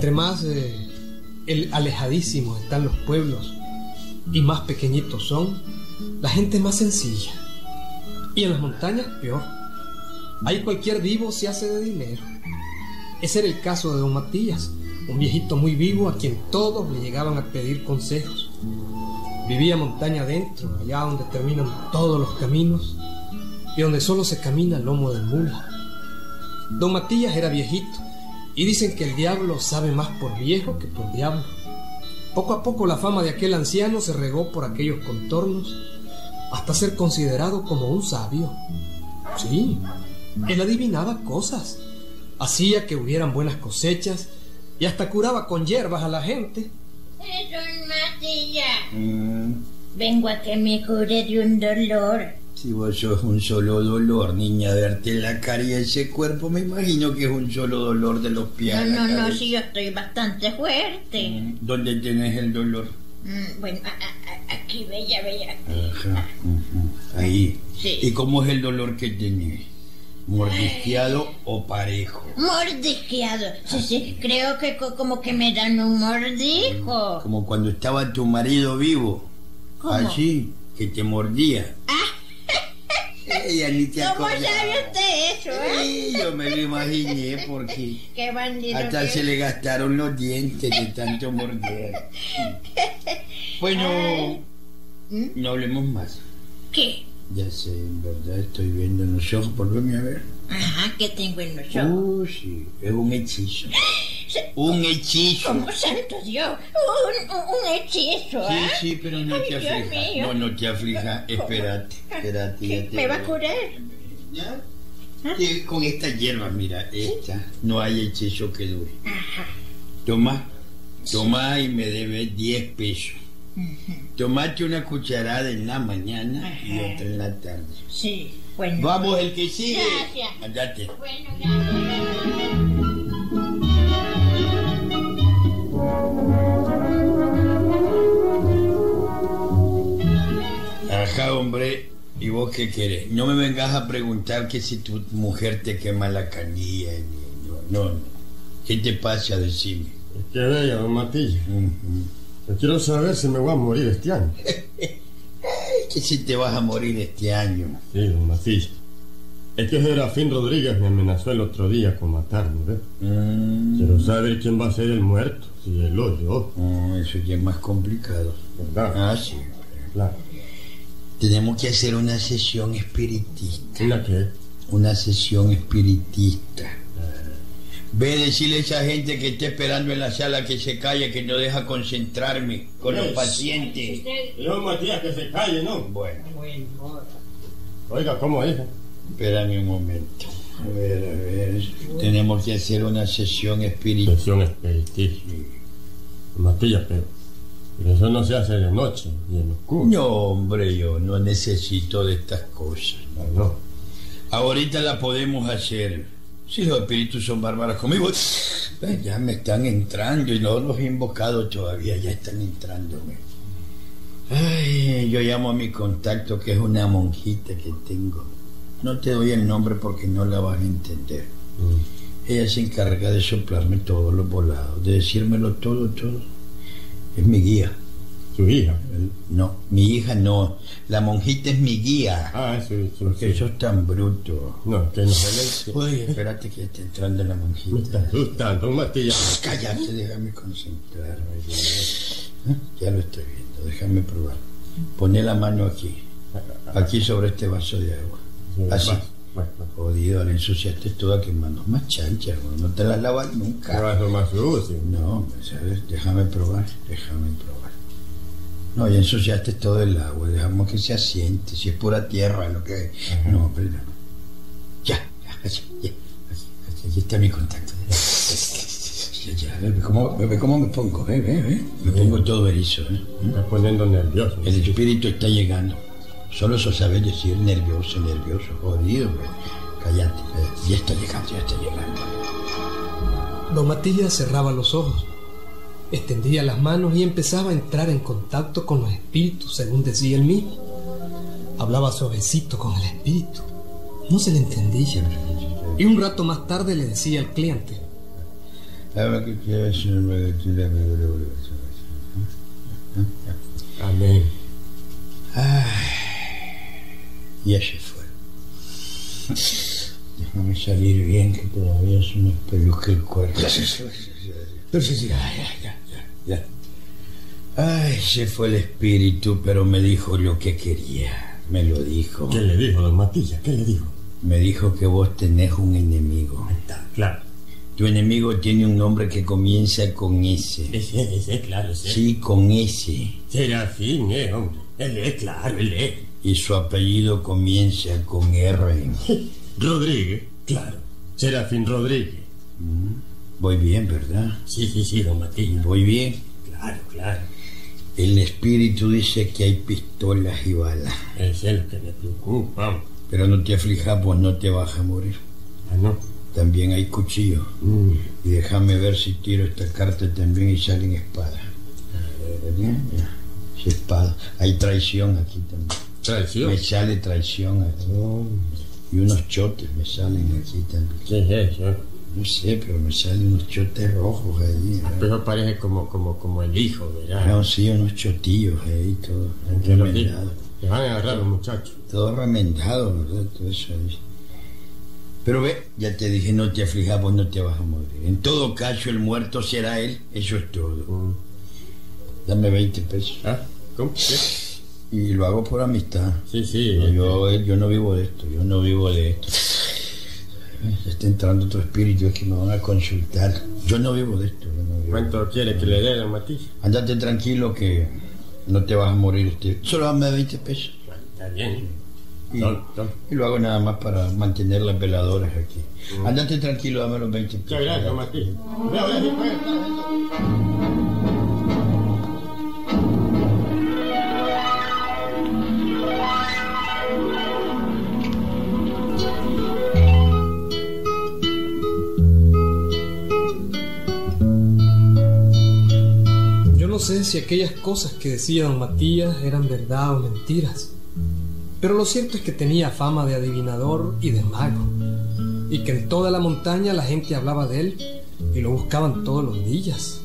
Entre más eh, el alejadísimos están los pueblos y más pequeñitos son, la gente más sencilla. Y en las montañas peor. Ahí cualquier vivo se hace de dinero. Ese era el caso de don Matías, un viejito muy vivo a quien todos le llegaban a pedir consejos. Vivía montaña adentro, allá donde terminan todos los caminos y donde solo se camina el lomo de mula. Don Matías era viejito y dicen que el diablo sabe más por viejo que por diablo. Poco a poco la fama de aquel anciano se regó por aquellos contornos hasta ser considerado como un sabio. Sí, él adivinaba cosas, hacía que hubieran buenas cosechas y hasta curaba con hierbas a la gente. Don Matías, mm. vengo a que me cure de un dolor. Si vos sos un solo dolor, niña, verte la cara y ese cuerpo, me imagino que es un solo dolor de los pies. No, no, no, si yo estoy bastante fuerte. Mm, ¿Dónde tienes el dolor? Mm, bueno, aquí, bella, bella. Ajá, ahí. Sí. ¿Y cómo es el dolor que tenés? ¿Mordisqueado o parejo? Mordisqueado. Sí, sí, creo que como que me dan un mordisco. Como cuando estaba tu marido vivo. ¿Cómo? Allí, que te mordía. Ah, ella ni te ¿Cómo sabe usted eso, eh? yo me lo imaginé porque Qué bandido hasta se le gastaron los dientes de tanto morder. Bueno, ¿Mm? no hablemos más. ¿Qué? Ya sé, en verdad estoy viendo en los ojos, volveme a ver. Ajá, ¿qué tengo en los ojos? Uh, sí, es un hechizo. Un hechizo. Como santo Dios, un, un hechizo. Sí, ¿eh? sí, pero no te aflijas. No, no te aflijas. Espérate, espérate. Ya te ¿Me va a curar? ¿Ya? ¿Ah? Con esta hierba, mira, esta, no hay hechizo que dure. Ajá. Toma, toma y me debes 10 pesos. Tomate una cucharada en la mañana Ajá. y otra en la tarde. Sí, bueno. Vamos, el que sigue. Gracias. Andate. Bueno, gracias. Ajá, hombre, ¿y vos qué querés? No me vengas a preguntar que si tu mujer te quema la canilla. No, no. ¿Qué te pasa? Decime. Es que vea, don Matillo. Yo quiero saber si me voy a morir este año. que si te vas a morir este año. Sí, don Matillo. Es que Serafín Rodríguez me amenazó el otro día con matarme, ¿ves? Mm. Quiero saber quién va a ser el muerto, si él o yo. Oh, eso ya es más complicado. ¿Verdad? Ah, sí. Claro. Tenemos que hacer una sesión espiritista. ¿Una qué? Una sesión espiritista. Ve decirle a esa gente que está esperando en la sala que se calle, que no deja concentrarme con los pacientes. Yo, Matías, que se calle, ¿no? Bueno, Oiga, ¿cómo es? Espérame un momento. A ver, a ver. Tenemos que hacer una sesión espiritista. Sesión espiritista. Matías, pero, pero eso no se hace de noche y en oscuro. No, hombre, yo no necesito de estas cosas. No, no. Ahorita la podemos hacer. Si los espíritus son bárbaros conmigo, ya me están entrando y no los he invocado todavía, ya están entrándome. Ay, yo llamo a mi contacto que es una monjita que tengo. No te doy el nombre porque no la vas a entender. Mm. Ella se encarga de soplarme todos los volados, de decírmelo todo, todo. Es mi guía. ¿Su hija? No, mi hija no. La monjita es mi guía. Ah, sí, sí. Porque sos tan bruto. No, que no Oye, espérate que está entrando la Me está monjita. asustando, Matías. Cállate, déjame concentrarme. Ya, ya lo estoy viendo, déjame probar. Poné la mano aquí, aquí sobre este vaso de agua. Así. Bueno. Jodido, la ensuciaste toda que manos más chanchas, güey. no te las lavas ¿Qué nunca. más sucio? No, ¿sabes? Déjame probar, déjame probar. No, ya ensuciaste todo el agua, dejamos que se asiente, si es pura tierra lo que... No, hombre, no. Ya, ya, ya, así, así, aquí está mi contacto. Ya, ya, ve cómo, ve cómo me pongo, ve, ve, ve. Me pongo todo erizo, ¿eh? Me está poniendo nervioso. El espíritu está llegando. Solo eso sabes decir nervioso, nervioso, jodido, güey. Cállate, eh, ya está llegando, ya está llegando. Don Matías cerraba los ojos, extendía las manos y empezaba a entrar en contacto con los espíritus, según decía él mismo. Hablaba suavecito con el espíritu, no se le entendía. Y un rato más tarde le decía al cliente, Amén. Ya se fue. Déjame salir bien, que todavía se me peluca el cuerpo. Pero sí, sí, ya, ya, ya, ya. Ay, se fue el espíritu, pero me dijo lo que quería. Me lo dijo. ¿Qué le dijo, don Matilla? ¿Qué le dijo? Me dijo que vos tenés un enemigo. Está, claro. Tu enemigo tiene un nombre que comienza con S. Ese, ese, claro, ese. Sí, con S. Serafín, eh, hombre. Él es, claro, él es. Y su apellido comienza con R. Rodríguez, claro. Serafín Rodríguez. Voy bien, ¿verdad? Sí, sí, sí, don Matilla. Voy bien. Claro, claro. El espíritu dice que hay pistolas y balas. Ese es lo que me preocupa. Pero no te aflijas, pues no te vas a morir. Ah, no. También hay cuchillos. Mm. Y déjame ver si tiro esta carta también y salen espadas. ¿Verdad? Espada. Hay traición aquí también. Traición. Me sale traición aquí. Y unos chotes me salen aquí también. ¿Qué es eso? No sé, pero me salen unos chotes rojos ahí. ¿verdad? Pero parece como, como, como el hijo, ¿verdad? No, sí, unos chotillos ahí, todo Que lo digo. remendado. Le van a agarrar los muchachos. Todo remendado, ¿verdad? Todo eso ahí. Pero ve, ya te dije, no te aflijas, vos no te vas a morir. En todo caso, el muerto será él, eso es todo. Mm. Dame 20 pesos. ¿Ah? ¿Cómo? ¿Qué? Y lo hago por amistad. Sí, sí. Yo, yo, yo no vivo de esto, yo no vivo de esto. Está entrando otro espíritu, es que me van a consultar. Yo no vivo de esto. yo no vivo. ¿Cuánto quiere que le dé, don Matilla? Andate tranquilo que no te vas a morir. Este. Solo dame 20 pesos. Está bien. Y, lo hago nada más para mantener las veladoras aquí. Andate tranquilo, dame los 20 pesos. Muchas gracias, si aquellas cosas que decía don Matías eran verdad o mentiras, pero lo cierto es que tenía fama de adivinador y de mago, y que en toda la montaña la gente hablaba de él y lo buscaban todos los días.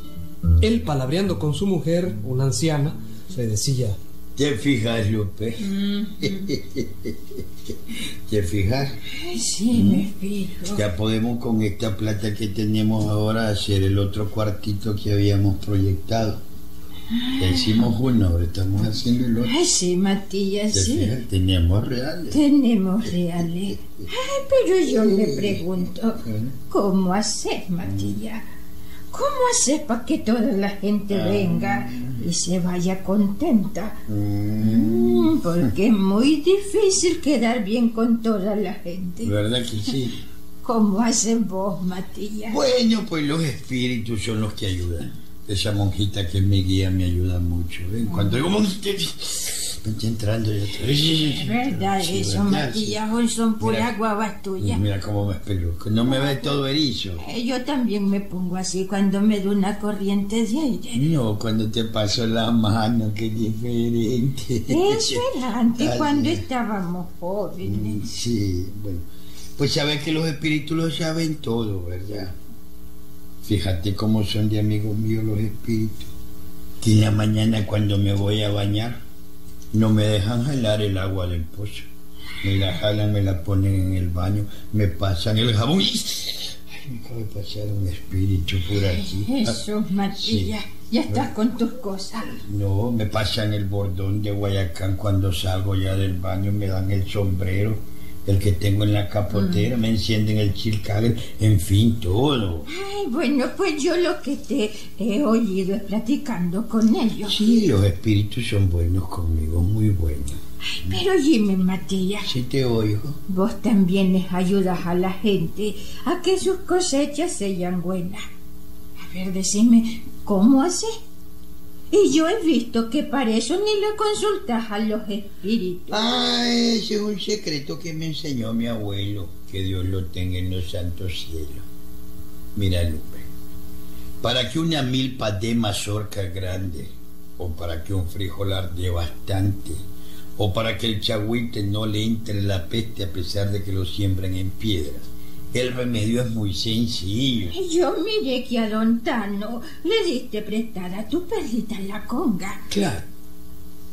Él, palabreando con su mujer, una anciana, le decía, ¿Te fijas, Lupe? ¿Te fijas? Sí, me fijo. Ya podemos con esta plata que tenemos ahora hacer el otro cuartito que habíamos proyectado. Ya hicimos uno, ahora estamos haciendo el otro. Ay, sí, Matías, ¿Te sí. fijas? Teníamos reales. Tenemos reales. Ay, pero yo le pregunto, ¿cómo haces, Matías? ¿Cómo haces para que toda la gente venga y se vaya contenta? Mm, porque es muy difícil quedar bien con toda la gente. ¿Verdad que sí? ¿Cómo haces vos, Matías? Bueno, pues los espíritus son los que ayudan. Esa monjita que me guía me ayuda mucho. ¿ven? Cuando digo monjita, me está entrando ya otra vez. Es verdad Sí, eso. Matías. Son puras Mira. guavas tuyas. Mira cómo me espeluco. No me ve todo erizo. Eh, Yo también me pongo así cuando me da una corriente de aire. No, cuando te paso la mano, qué diferente. Eso era antes Ay, cuando estábamos jóvenes. Mm, Sí, bueno. Pues sabes que los espíritus lo saben todo, ¿verdad? Fíjate cómo son de amigos míos los espíritus. Que en la mañana cuando me voy a bañar, no me dejan jalar el agua del pozo. Me la jalan, me la ponen en el baño, me pasan el jabón y... Ay, me acaba de pasar un espíritu por aquí. Jesús, Matías, ya estás con tus cosas. No, me pasan el bordón de Guayacán cuando salgo ya del baño, me dan el sombrero, el que tengo en la capotera, me encienden el chilcal, en fin, todo. Ay, bueno, pues yo lo que te he oído es platicando con ellos. Sí, los espíritus son buenos conmigo, muy buenos. Ay, pero dime, Matías, Sí te oigo. vos también les ayudas a la gente a que sus cosechas sean buenas. A ver, decime, ¿cómo haces? Y yo he visto que para eso ni le consultas a los espíritus. Ah, ese es un secreto que me enseñó mi abuelo, que Dios lo tenga en los santos cielos. Mira, Lupe, para que una milpa dé mazorca grande, o para que un frijolar dé bastante, o para que el chagüite no le entre la peste a pesar de que lo siembran en piedras, El remedio es muy sencillo. Yo miré que a don Tano le diste prestada tu perrita en la conga. Claro,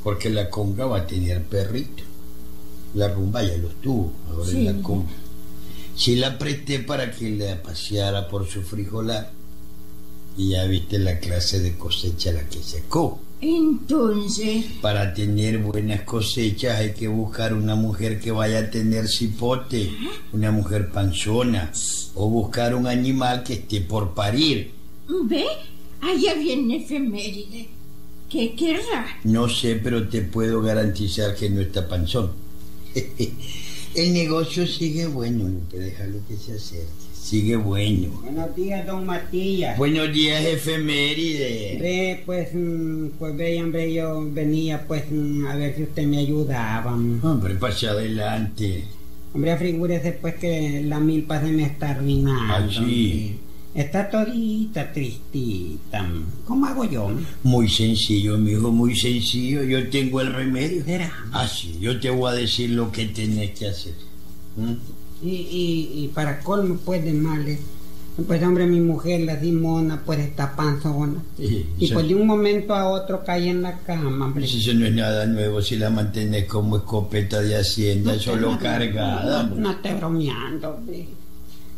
porque la conga va a tener perrito. La rumba ya los tuvo, ahora Sí. es la conga. Si la presté para que la paseara por su frijolar, y ya viste la clase de cosecha la que sacó. Entonces, Para tener buenas cosechas hay que buscar una mujer que vaya a tener cipote, una mujer panzona, o buscar un animal que esté por parir. ¿ve? Allá viene efeméride. ¿Qué querrá? No sé, pero te puedo garantizar que no está panzón. El negocio sigue bueno, Lupe, déjalo que se acerque. Sigue bueno. Buenos días, don Matías. Buenos días, efeméride. Ve, pues, mm, pues ve, hombre, yo venía, pues, mm, a ver si usted me ayudaba. Hombre, pase adelante. Hombre, figúrese, pues, que la milpa se me está arruinando. Ah, sí. Está todita, tristita. ¿Cómo hago yo? Muy sencillo, mijo, muy sencillo. Yo tengo el remedio. ¿Será? Ah, sí, yo te voy a decir lo que tenés que hacer. ¿Mm? Y, y, y para colmo, pues, de males, pues, hombre, mi mujer, la Simona, pues, está panzona. Sí, Y eso- pues de un momento a otro cae en la cama, hombre. Pues eso no es nada nuevo si la mantenés como escopeta de hacienda, solo cargada. No, no esté bromeando, hombre.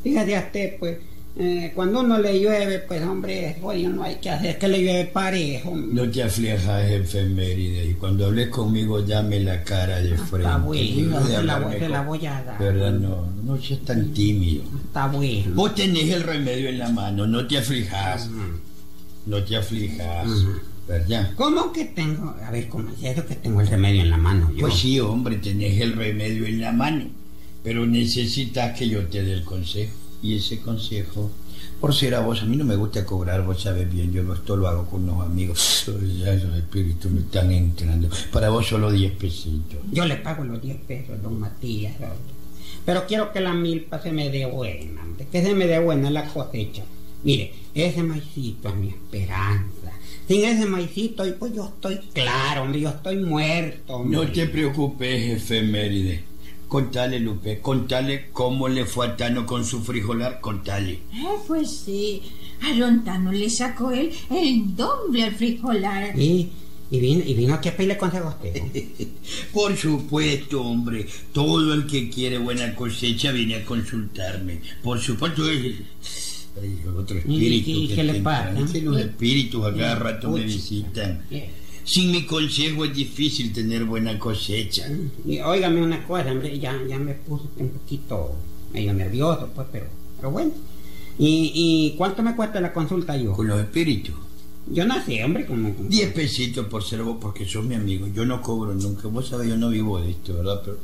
Fíjate a usted, pues, eh, cuando uno le llueve, pues, hombre, oye, no hay que hacer que le llueve parejo. No te aflijas, efeméride, y cuando hables conmigo dame la cara de frente. Está bueno, de se la, voy- se con- la voy a dar. ¿Verdad? No, no seas tan tímido. Está bueno. Vos tenés el remedio en la mano, no te aflijas, Ujú. no te aflijas, Ujú. ¿verdad? ¿Cómo que tengo? A ver, ¿cómo es eso que tengo el remedio en la mano? Yo? Pues sí, hombre, tenés el remedio en la mano, pero necesitas que yo te dé el consejo. Y ese consejo, por ser a vos, a mí no me gusta cobrar, vos sabes bien, yo esto lo hago con unos amigos. Ya los espíritus me están entrando. Para vos solo 10 pesitos. Yo le pago los 10 pesos, don Matías. Pero quiero que la milpa se me dé buena, que se me dé buena la cosecha. Mire, ese maicito es mi esperanza. Sin ese maicito, pues yo estoy claro, hombre, yo estoy muerto. hombre. No te preocupes, efeméride. Contale, Lupe, contale cómo le fue a Tano con su frijolar, contale. Eh, pues sí, a don Tano le sacó él el doble al frijolar. Y, y, vino, y vino aquí a pedirle consejo a usted. ¿no? Por supuesto, hombre, todo el que quiere buena cosecha viene a consultarme. Por supuesto, es ay, otro espíritu. ¿Y que qué le pasa? que los espíritus a cada rato me visitan. Eh, Sin mi consejo es difícil tener buena cosecha. Y óigame una cosa, hombre, ya, ya me puse un poquito medio nervioso, pues, pero, pero bueno. ¿Y, ¿Y cuánto me cuesta la consulta yo? Con los espíritus. Yo no sé, hombre, como... como- Diez pesitos por ser vos, porque sos mi amigo. Yo no cobro nunca. Vos sabés, yo no vivo de esto, ¿verdad? Pero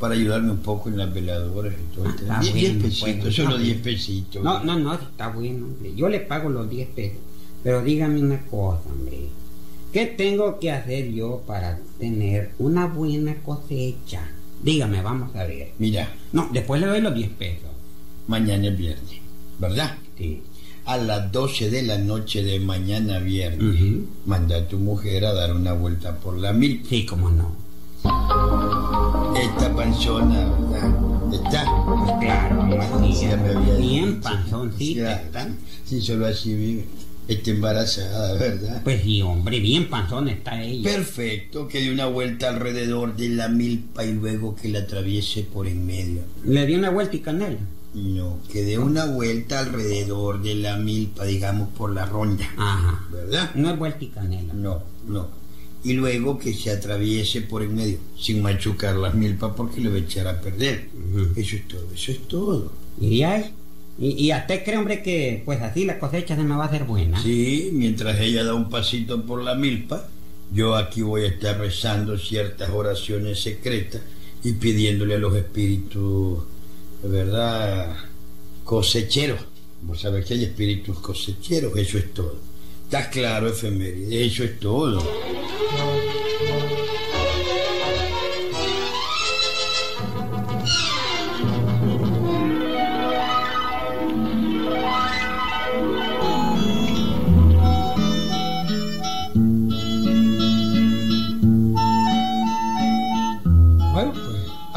para ayudarme un poco en las veladoras y todo. Está Diez, diez bueno, pesitos, bueno, solo diez pesitos. No, no, no, está bueno, hombre. Yo le pago los 10 pesos. Pero dígame una cosa, hombre. ¿Qué tengo que hacer yo para tener una buena cosecha? Dígame, vamos a ver. Mira, No, después le doy los 10 pesos. mañana es viernes, ¿verdad? Sí. A las 12 de la noche de mañana viernes, Ujú. manda a tu mujer a dar una vuelta por la mil. Sí, cómo no. Esta panzona, ¿verdad? ¿Está? Pues claro. Ya me había Bien panzoncita. Si solo así vive. Está embarazada, ¿verdad? Pues sí, hombre, bien panzón está ella. Perfecto, que dé una vuelta alrededor de la milpa y luego que la atraviese por en medio. Le di una vuelta y canela. No, que dé una vuelta alrededor de la milpa, digamos, por la ronda. Ajá. ¿Verdad? No es vuelta y canela. No, no. Y luego que se atraviese por en medio, sin machucar las milpas porque le va a echar a perder. Eso es todo, eso es todo. ¿Y ahí? ¿Y, y a usted cree, hombre, que pues así la cosecha se me va a hacer buena? Sí, mientras ella da un pasito por la milpa, yo aquí voy a estar rezando ciertas oraciones secretas y pidiéndole a los espíritus, verdad, cosecheros. Vos sabés que hay espíritus cosecheros, eso es todo. ¿Estás claro, efeméride? Eso es todo.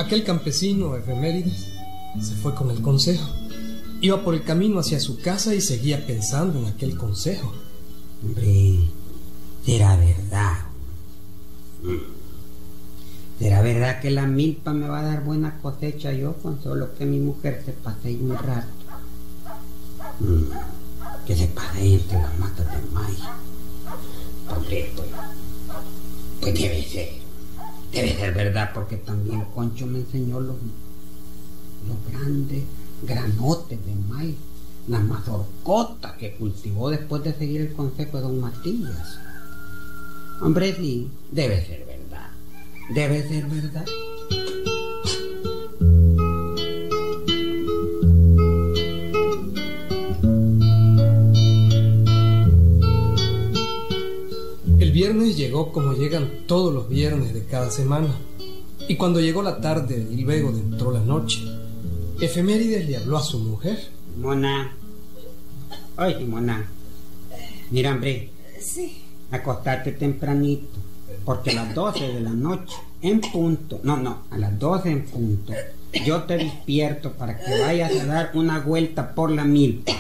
Aquel campesino efemérides se fue con el consejo. Iba por el camino hacia su casa y seguía pensando en aquel consejo. Hombre, será verdad. ¿Será verdad que la milpa me va a dar buena cosecha yo con solo que mi mujer se pase ahí un rato? Que se pase ahí entre las matas de maíz. Hombre, pues, pues debe ser. Debe ser verdad porque también Concho me enseñó los, los grandes granotes de maíz, las mazorcotas que cultivó después de seguir el consejo de don Matías. Hombre, sí, debe ser verdad. Debe ser verdad. Llegó como llegan todos los viernes de cada semana. Y cuando llegó la tarde y luego entró la noche, Efemérides le habló a su mujer. Mona. Oye, Mona. Mira, hombre, Sí. acostarte tempranito. Porque a las 12 de la noche, en punto, no, no, a las 12 en punto, yo te despierto para que vayas a dar una vuelta por la milpa.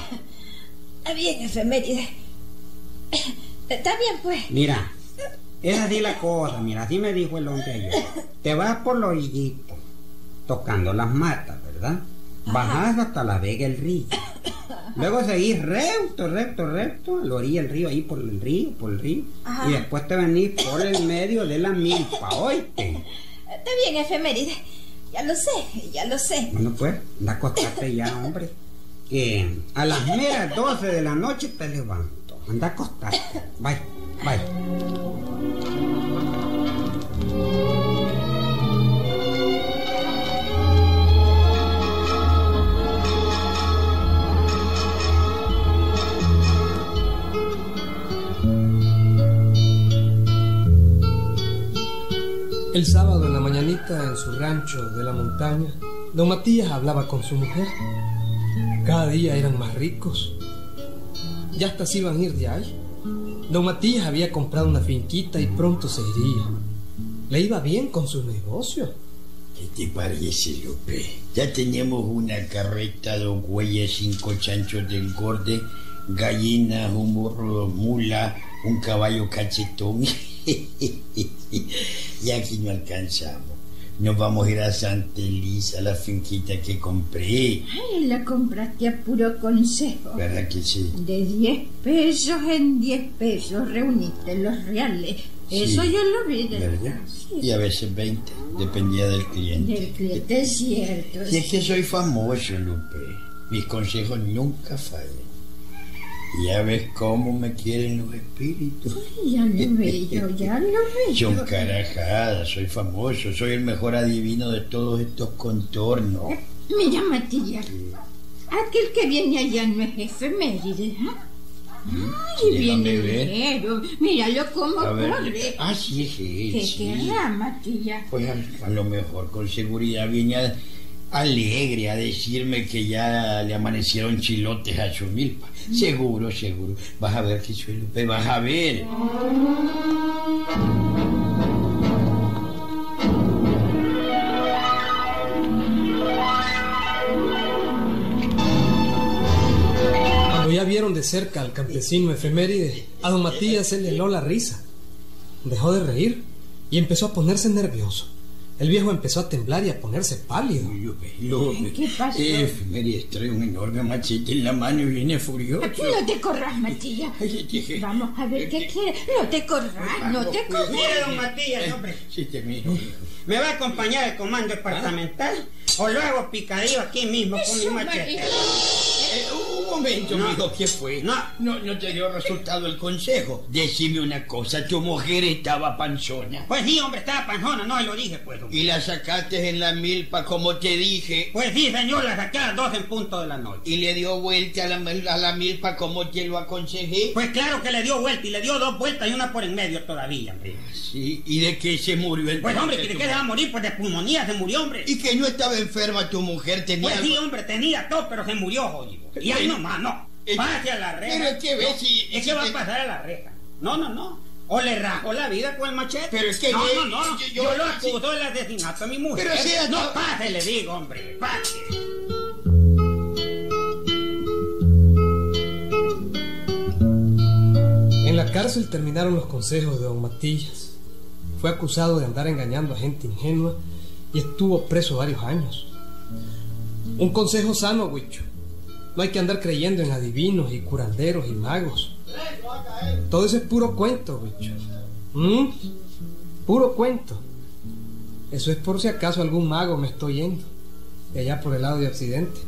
Está bien, efeméride. Está bien, pues. Mira, es así la cosa, mira, así me dijo el hombre ayer. Te vas por los hoyito, tocando las matas, ¿verdad? Bajás hasta la vega el río. Luego seguís recto, recto, recto, a la orilla del río, ahí por el río, por el río. Ajá. Y después te venís por el medio de la milpa, oíste. Está bien, efeméride. Ya lo sé, ya lo sé. Bueno, pues, anda a acostarte ya, hombre. Que a las meras 12 de la noche te levanto. Anda a acostarte. Bye, bye. El sábado en la mañanita en su rancho de la montaña, don Matías hablaba con su mujer. Cada día eran más ricos. Ya hasta se iban a ir de ahí. Don Matías había comprado una finquita y pronto se iría. Le iba bien con su negocio. ¿Qué te parece, Lupe? Ya tenemos una carreta, dos güeyes, cinco chanchos de engorde, gallinas, un burro, mula, un caballo cachetón. y aquí no alcanzamos. Nos vamos a ir a Santa Elisa, la finquita que compré. Ay, la compraste a puro consejo. ¿Verdad que sí? De 10 pesos en 10 pesos reuniste los reales. Eso Sí. yo lo vi. de- ¿Verdad? Sí, Y a veces 20, dependía del cliente. Del cliente es cierto. Y es que soy famoso, Lupe. Mis consejos nunca fallan. Ya ves cómo me quieren los espíritus. Ya lo veo, ya lo Son veo. carajadas, soy famoso, soy el mejor adivino de todos estos contornos. Mira, Matías. Aquel que viene allá no es efeméride, ¿eh? Ay, viene ligero. Míralo cómo A ver, corre. ah, sí, es él, ¿Qué sí. querrá, Matías? Pues a, a lo mejor con seguridad viene a- alegre a decirme que ya le amanecieron chilotes a su milpa. Seguro, seguro. Vas a ver que soy Lupe, vas a ver. Ya vieron de cerca al campesino efeméride, a don Matías se le heló la risa. Dejó de reír y empezó a ponerse nervioso. El viejo empezó a temblar y a ponerse pálido. ¿Qué pasó? Efemérides trae un enorme machete en la mano y viene furioso. No te corras, Matías. Vamos a ver qué quiere. No te corras, no te Mire, don corras. Matías, hombre. Sí, te miro. ¿Me va a acompañar el comando departamental? ¿O lo hago picadillo aquí mismo con mi machete? Momento, No. mijo, ¿qué fue? No. no, no te dio resultado el consejo. Decime una cosa, tu mujer estaba panzona. Pues sí, hombre, estaba panjona, no, lo dije, pues. hombre. Y la sacaste en la milpa como te dije. Pues sí, señor, la saqué a las 12 en punto de la noche. Y le dio vuelta a la, a la milpa como te lo aconsejé. Pues claro que le dio vuelta y le dio dos vueltas y una por en medio todavía, hombre. Sí, ¿y de qué se murió el Pues hombre, ¿que ¿de qué se va a morir? Pues de pulmonía se murió, hombre. Y que no estaba enferma tu mujer, tenía... Pues sí, hombre, tenía todo, pero se murió, jodido. Y ahí nomás, no. Eh, pase a la reja. Pero es que ve, no, si. Es que va a eh. pasar a la reja. No, no, no. O le rajó la vida con el machete. Pero es que no, no, no. Yo, yo, yo lo acuso del asesinato a mi mujer. Pero si es... No, pase, le digo, hombre. Pase. En la cárcel terminaron los consejos de don Matillas. Fue acusado de andar engañando a gente ingenua y estuvo preso varios años. Un consejo sano, Huicho no hay que andar creyendo en adivinos y curanderos y magos. Todo eso es puro cuento, Huicho. ¿Mm? Puro cuento. Eso es por si acaso algún mago me estoy yendo. De allá por el lado de Occidente.